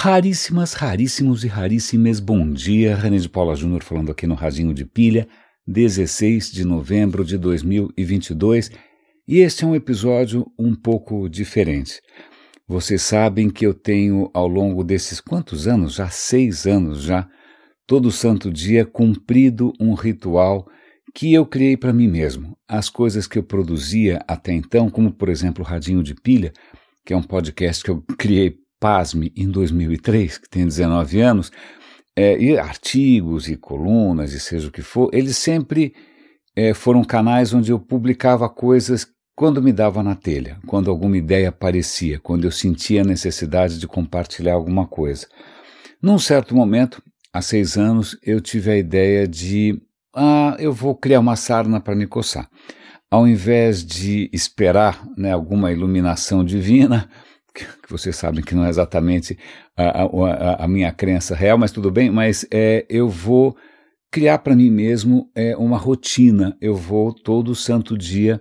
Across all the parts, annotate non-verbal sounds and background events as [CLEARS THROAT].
Raríssimas, raríssimos e raríssimas bom dia. René de Paula Júnior falando aqui no Radinho de Pilha, 16 de novembro de 2022. E este é um episódio um pouco diferente. Vocês sabem que eu tenho, ao longo desses quantos anos? Já seis anos já, todo santo dia cumprido um ritual que eu criei para mim mesmo. As coisas que eu produzia até então, como por exemplo o Radinho de Pilha, que é um podcast que eu [LAUGHS] criei pasme, em 2003, que tem 19 anos, é, e artigos e colunas e seja o que for, eles sempre é, foram canais onde eu publicava coisas quando me dava na telha, quando alguma ideia aparecia, quando eu sentia a necessidade de compartilhar alguma coisa. Num certo momento, há seis anos, eu tive a ideia de, ah, eu vou criar uma sarna para me coçar. Ao invés de esperar né, alguma iluminação divina, [LAUGHS] que vocês sabem que não é exatamente a, a, a minha crença real, mas tudo bem, mas é, eu vou criar para mim mesmo é, uma rotina, eu vou todo santo dia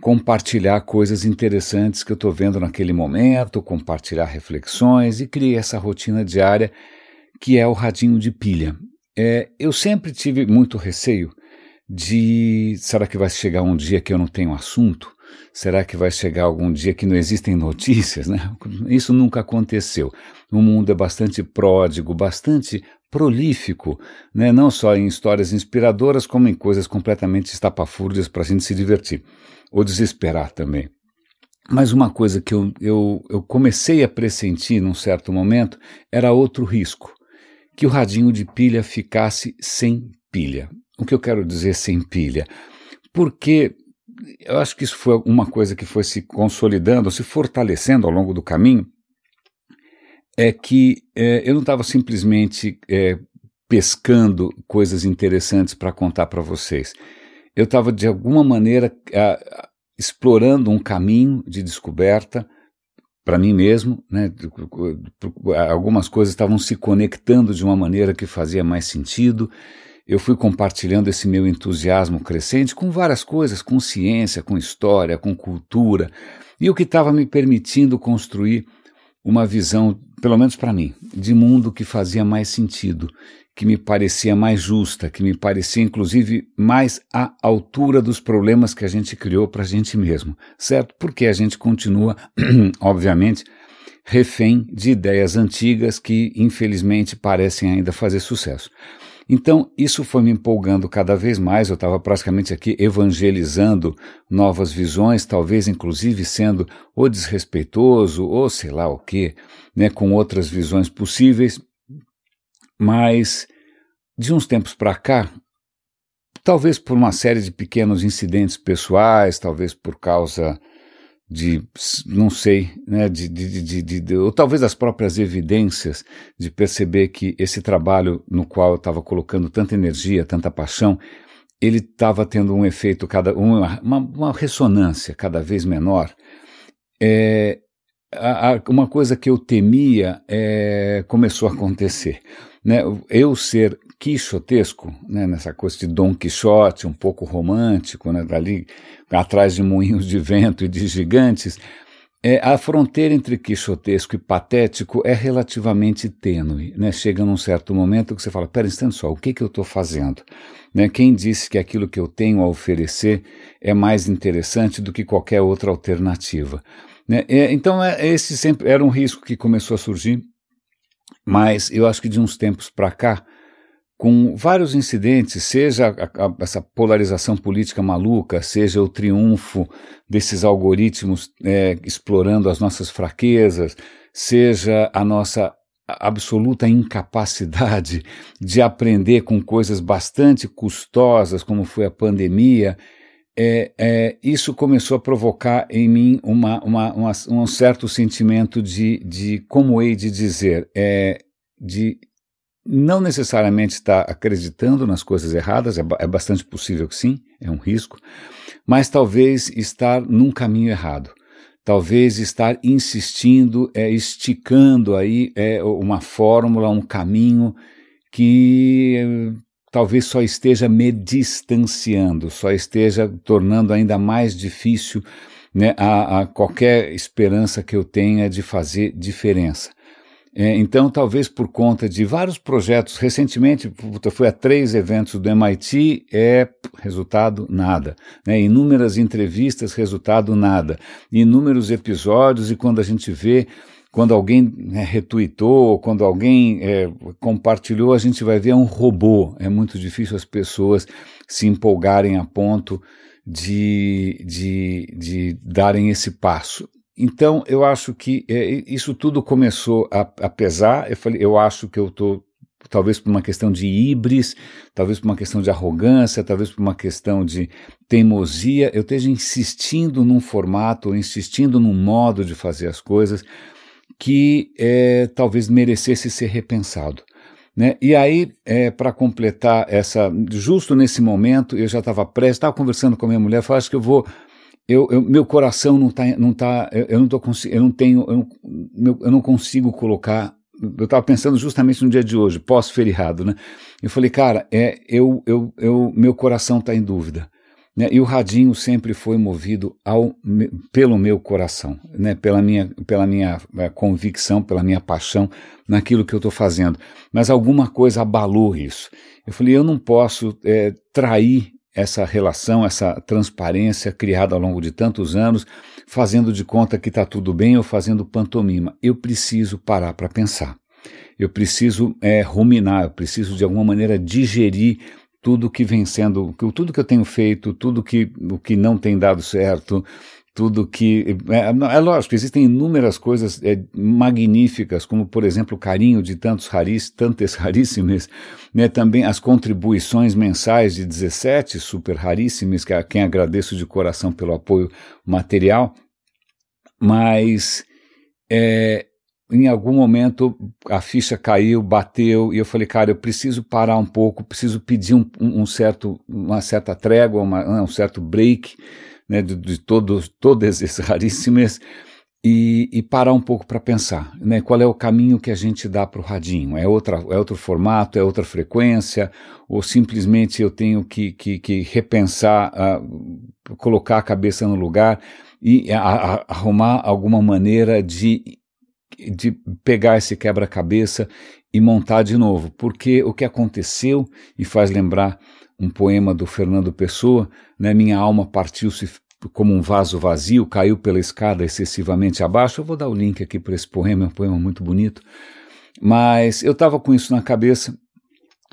compartilhar coisas interessantes que eu estou vendo naquele momento, compartilhar reflexões e criei essa rotina diária que é o radinho de pilha. É, eu sempre tive muito receio de será que vai chegar um dia que eu não tenho assunto? Será que vai chegar algum dia que não existem notícias? Né? Isso nunca aconteceu. O mundo é bastante pródigo, bastante prolífico, né? não só em histórias inspiradoras, como em coisas completamente estapafúrdias para a gente se divertir, ou desesperar também. Mas uma coisa que eu, eu, eu comecei a pressentir num certo momento era outro risco, que o radinho de pilha ficasse sem pilha. O que eu quero dizer sem pilha? Porque eu acho que isso foi uma coisa que foi se consolidando, se fortalecendo ao longo do caminho, é que é, eu não estava simplesmente é, pescando coisas interessantes para contar para vocês. Eu estava, de alguma maneira, a, explorando um caminho de descoberta para mim mesmo, né? algumas coisas estavam se conectando de uma maneira que fazia mais sentido eu fui compartilhando esse meu entusiasmo crescente com várias coisas, com ciência, com história, com cultura, e o que estava me permitindo construir uma visão, pelo menos para mim, de mundo que fazia mais sentido, que me parecia mais justa, que me parecia inclusive mais à altura dos problemas que a gente criou para a gente mesmo, certo? Porque a gente continua, [CLEARS THROAT] obviamente, refém de ideias antigas que infelizmente parecem ainda fazer sucesso. Então, isso foi me empolgando cada vez mais. Eu estava praticamente aqui evangelizando novas visões, talvez inclusive sendo ou desrespeitoso ou sei lá o que, né, com outras visões possíveis. Mas, de uns tempos para cá, talvez por uma série de pequenos incidentes pessoais, talvez por causa de, não sei, né, de, de, de, de, ou talvez as próprias evidências de perceber que esse trabalho no qual eu estava colocando tanta energia, tanta paixão, ele estava tendo um efeito, cada uma, uma, uma ressonância cada vez menor. É, a, a, uma coisa que eu temia é, começou a acontecer. Né? Eu ser quixotesco, né, nessa coisa de Dom Quixote, um pouco romântico, né, dali atrás de moinhos de vento e de gigantes, é, a fronteira entre quixotesco e patético é relativamente tênue. Né? Chega num certo momento que você fala: pera, instante só, o que, que eu estou fazendo? Né? Quem disse que aquilo que eu tenho a oferecer é mais interessante do que qualquer outra alternativa? Né? É, então, é, esse sempre era um risco que começou a surgir, mas eu acho que de uns tempos para cá, com vários incidentes, seja a, a, essa polarização política maluca, seja o triunfo desses algoritmos é, explorando as nossas fraquezas, seja a nossa absoluta incapacidade de aprender com coisas bastante custosas, como foi a pandemia, é, é, isso começou a provocar em mim uma, uma, uma, um certo sentimento de, de como hei de dizer, é, de não necessariamente está acreditando nas coisas erradas, é, é bastante possível que sim, é um risco, mas talvez estar num caminho errado. Talvez estar insistindo, é, esticando aí é, uma fórmula, um caminho que talvez só esteja me distanciando, só esteja tornando ainda mais difícil né, a, a qualquer esperança que eu tenha de fazer diferença. É, então, talvez por conta de vários projetos, recentemente eu fui a três eventos do MIT, é resultado nada. Né? Inúmeras entrevistas, resultado nada. Inúmeros episódios, e quando a gente vê, quando alguém né, retuitou, quando alguém é, compartilhou, a gente vai ver é um robô. É muito difícil as pessoas se empolgarem a ponto de, de, de darem esse passo. Então, eu acho que é, isso tudo começou a, a, pesar. Eu falei, eu acho que eu estou, talvez por uma questão de híbris, talvez por uma questão de arrogância, talvez por uma questão de teimosia, eu esteja insistindo num formato, insistindo num modo de fazer as coisas que é, talvez merecesse ser repensado. Né? E aí, é, para completar essa, justo nesse momento, eu já estava prestes, estava conversando com a minha mulher, falei, acho que eu vou, eu, eu, meu coração não está, não tá, eu, eu não tô eu não tenho, eu não, eu não consigo colocar, eu estava pensando justamente no dia de hoje, pós-feriado, né? Eu falei, cara, é, eu, eu, eu, meu coração está em dúvida. Né? E o radinho sempre foi movido ao, pelo meu coração, né? pela minha, pela minha é, convicção, pela minha paixão naquilo que eu estou fazendo. Mas alguma coisa abalou isso. Eu falei, eu não posso é, trair essa relação, essa transparência criada ao longo de tantos anos, fazendo de conta que está tudo bem ou fazendo pantomima. Eu preciso parar para pensar. Eu preciso é, ruminar, eu preciso de alguma maneira digerir tudo que vem sendo, tudo que eu tenho feito, tudo que, o que não tem dado certo, tudo que. É, é lógico, existem inúmeras coisas é, magníficas, como, por exemplo, o carinho de tantos raris, tantas [LAUGHS] raríssimas, né, também as contribuições mensais de 17 super raríssimas, que a quem agradeço de coração pelo apoio material, mas é, em algum momento a ficha caiu, bateu, e eu falei, cara, eu preciso parar um pouco, preciso pedir um, um certo, uma certa trégua, uma, um certo break né, de, de todos, esses [LAUGHS] raríssimas, e, e, parar um pouco para pensar, né, qual é o caminho que a gente dá para o radinho, é, outra, é outro formato, é outra frequência, ou simplesmente eu tenho que, que, que repensar, uh, colocar a cabeça no lugar e a, a, arrumar alguma maneira de de pegar esse quebra-cabeça e montar de novo, porque o que aconteceu e faz lembrar um poema do Fernando Pessoa, né, minha alma partiu-se como um vaso vazio, caiu pela escada excessivamente abaixo. Eu vou dar o link aqui para esse poema, é um poema muito bonito. Mas eu estava com isso na cabeça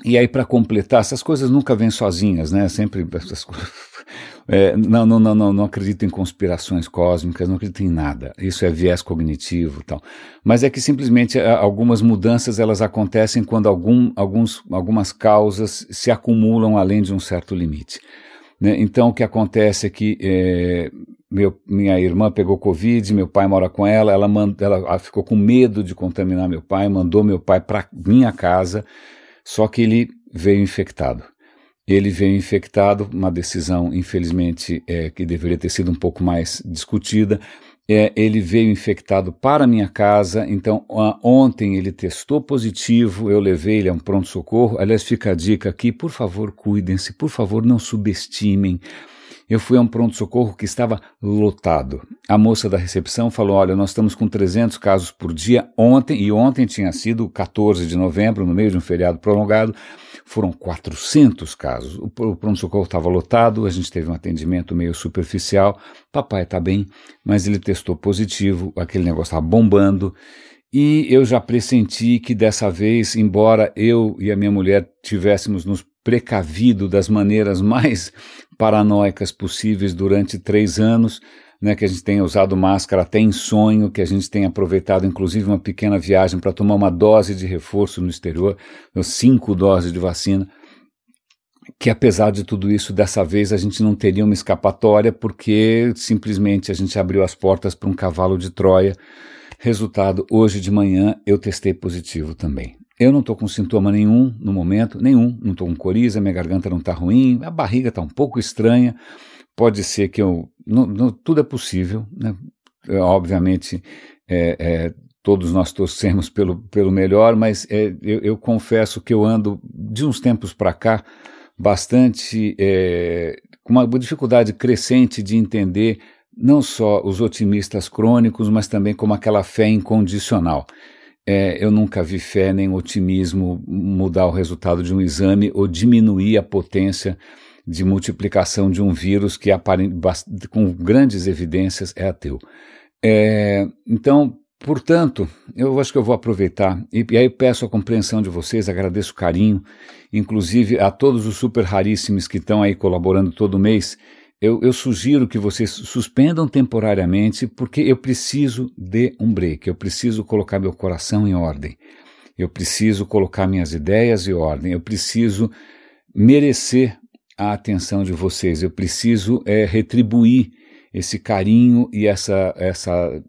e aí, para completar, essas coisas nunca vêm sozinhas, né? Sempre essas coisas. [LAUGHS] É, não, não, não, não, não acredito em conspirações cósmicas, não acredito em nada. Isso é viés cognitivo, tal. Mas é que simplesmente algumas mudanças elas acontecem quando algum, alguns, algumas causas se acumulam além de um certo limite. Né? Então, o que acontece é que é, meu, minha irmã pegou Covid, meu pai mora com ela, ela, mand, ela ficou com medo de contaminar meu pai, mandou meu pai para minha casa só que ele veio infectado. Ele veio infectado, uma decisão, infelizmente, é, que deveria ter sido um pouco mais discutida. É, ele veio infectado para minha casa, então ontem ele testou positivo, eu levei ele a um pronto-socorro. Aliás, fica a dica aqui, por favor, cuidem-se, por favor, não subestimem eu fui a um pronto-socorro que estava lotado. A moça da recepção falou: Olha, nós estamos com 300 casos por dia ontem, e ontem tinha sido 14 de novembro, no meio de um feriado prolongado, foram 400 casos. O pronto-socorro estava lotado, a gente teve um atendimento meio superficial. Papai está bem, mas ele testou positivo, aquele negócio estava bombando. E eu já pressenti que dessa vez, embora eu e a minha mulher tivéssemos nos precavido das maneiras [LAUGHS] mais paranoicas possíveis durante três anos, né, que a gente tenha usado máscara até em sonho, que a gente tenha aproveitado inclusive uma pequena viagem para tomar uma dose de reforço no exterior, cinco doses de vacina, que apesar de tudo isso, dessa vez a gente não teria uma escapatória, porque simplesmente a gente abriu as portas para um cavalo de Troia. Resultado, hoje de manhã eu testei positivo também. Eu não estou com sintoma nenhum no momento, nenhum. Não estou com coriza, minha garganta não está ruim, a barriga está um pouco estranha. Pode ser que eu. Tudo é possível, né? É, obviamente, é, é, todos nós torcemos pelo, pelo melhor, mas é, eu, eu, confesso que eu ando, de uns tempos para cá, bastante. É, com uma dificuldade crescente de entender não só os otimistas crônicos, mas também como aquela fé incondicional. É, eu nunca vi fé nem otimismo mudar o resultado de um exame ou diminuir a potência de multiplicação de um vírus que com grandes evidências é ateu. É, então, portanto, eu acho que eu vou aproveitar e, e, aí peço a compreensão de vocês, agradeço o carinho, inclusive a todos os super raríssimos que estão aí colaborando todo mês eu, eu, sugiro que vocês suspendam temporariamente, porque eu preciso de um break, eu preciso colocar meu coração em ordem, eu preciso colocar minhas ideias em ordem, eu preciso merecer a atenção de vocês, eu preciso é, retribuir esse carinho e essa, essa,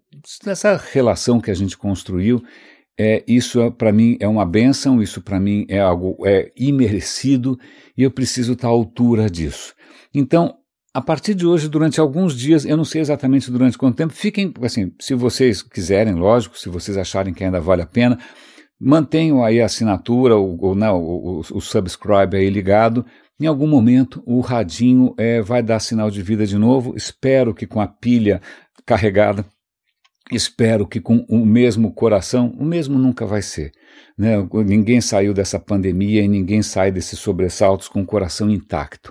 essa relação que a gente construiu. É, isso para mim é uma benção, isso para mim é algo é imerecido e eu preciso estar à altura disso. Então, a partir de hoje, durante alguns dias, eu não sei exatamente durante quanto tempo, fiquem, assim, se vocês quiserem, lógico, se vocês acharem que ainda vale a pena, mantenham aí a assinatura, ou, ou não, o, o, subscribe aí ligado. Em algum momento, o radinho é, vai dar sinal de vida de novo. Espero que com a pilha carregada, espero que com o mesmo coração, o mesmo nunca vai ser. Né? Ninguém saiu dessa pandemia e ninguém sai desses sobressaltos com o coração intacto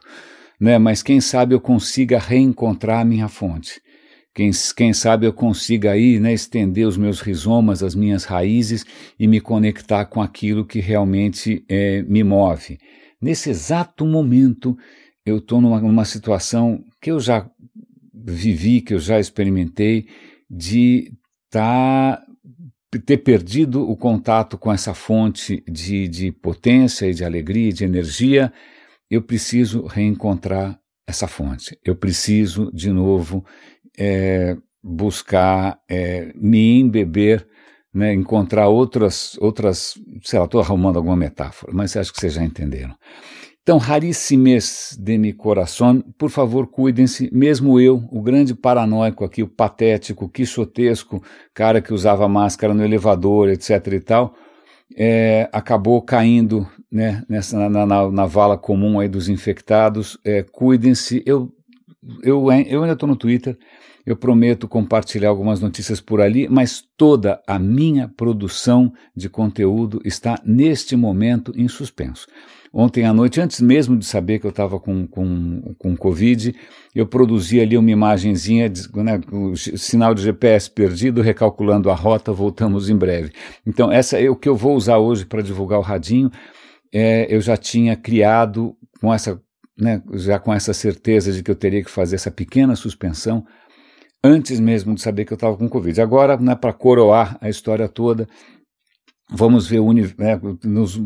né? mas quem sabe eu consiga reencontrar a minha fonte. Quem, quem sabe eu consiga aí né, estender os meus rizomas, as minhas raízes e me conectar com aquilo que realmente é, me move. Nesse exato momento, eu estou numa, numa situação que eu já vivi, que eu já experimentei, de tá, ter perdido o contato com essa fonte de, de potência e de alegria e de energia eu preciso reencontrar essa fonte. Eu preciso, de novo, é, buscar é, me embeber, né, encontrar outras, outras, sei lá, estou arrumando alguma metáfora, mas acho que vocês já entenderam. Então, raríssimes de mi coração, por favor, cuidem-se, mesmo eu, o grande paranoico aqui, o patético, quixotesco, cara que usava máscara no elevador, etc e tal, é, acabou caindo né, nessa, na, na, na, vala comum aí dos infectados. É, Cuidem-se. Eu, eu, eu ainda estou no Twitter, eu prometo compartilhar algumas notícias por ali, mas toda a minha produção de conteúdo está neste momento em suspenso. Ontem à noite, antes mesmo de saber que eu estava com, com, com Covid, eu produzi ali uma imagenzinha, né, o sinal de GPS perdido, recalculando a rota, voltamos em breve. Então, essa é o que eu vou usar hoje para divulgar o radinho. É, eu já tinha criado com essa, né, já com essa certeza de que eu teria que fazer essa pequena suspensão antes mesmo de saber que eu estava com Covid. Agora, né, para coroar a história toda, vamos ver o né, nos,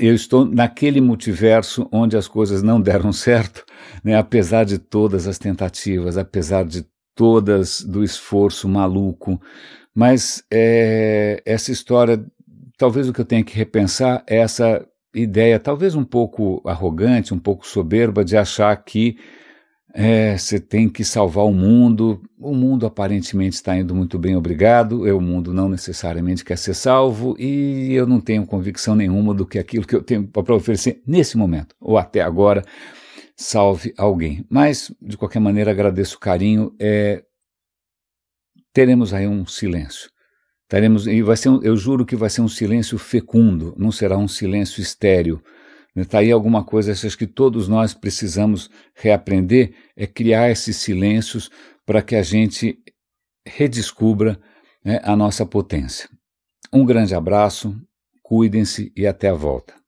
eu estou naquele multiverso onde as coisas não deram [LAUGHS] certo, né, apesar de todas as tentativas, apesar de todas do esforço maluco, mas é, essa história, talvez o que eu tenha que repensar é essa ideia, talvez um pouco arrogante, um pouco soberba, de achar que é, você tem que salvar o mundo. O mundo aparentemente está indo muito bem, obrigado. Eu, o mundo não necessariamente quer ser salvo e eu não tenho convicção nenhuma do que aquilo que eu tenho para oferecer nesse momento ou até agora salve alguém. Mas, de qualquer maneira, agradeço o carinho. É, teremos aí um silêncio. Teremos, e vai ser um, eu juro que vai ser um silêncio fecundo, não será um silêncio estéreo Está aí alguma coisa acho que todos nós precisamos reaprender, é criar esses silêncios para que a gente redescubra né, a nossa potência. Um grande abraço, cuidem-se e até a volta.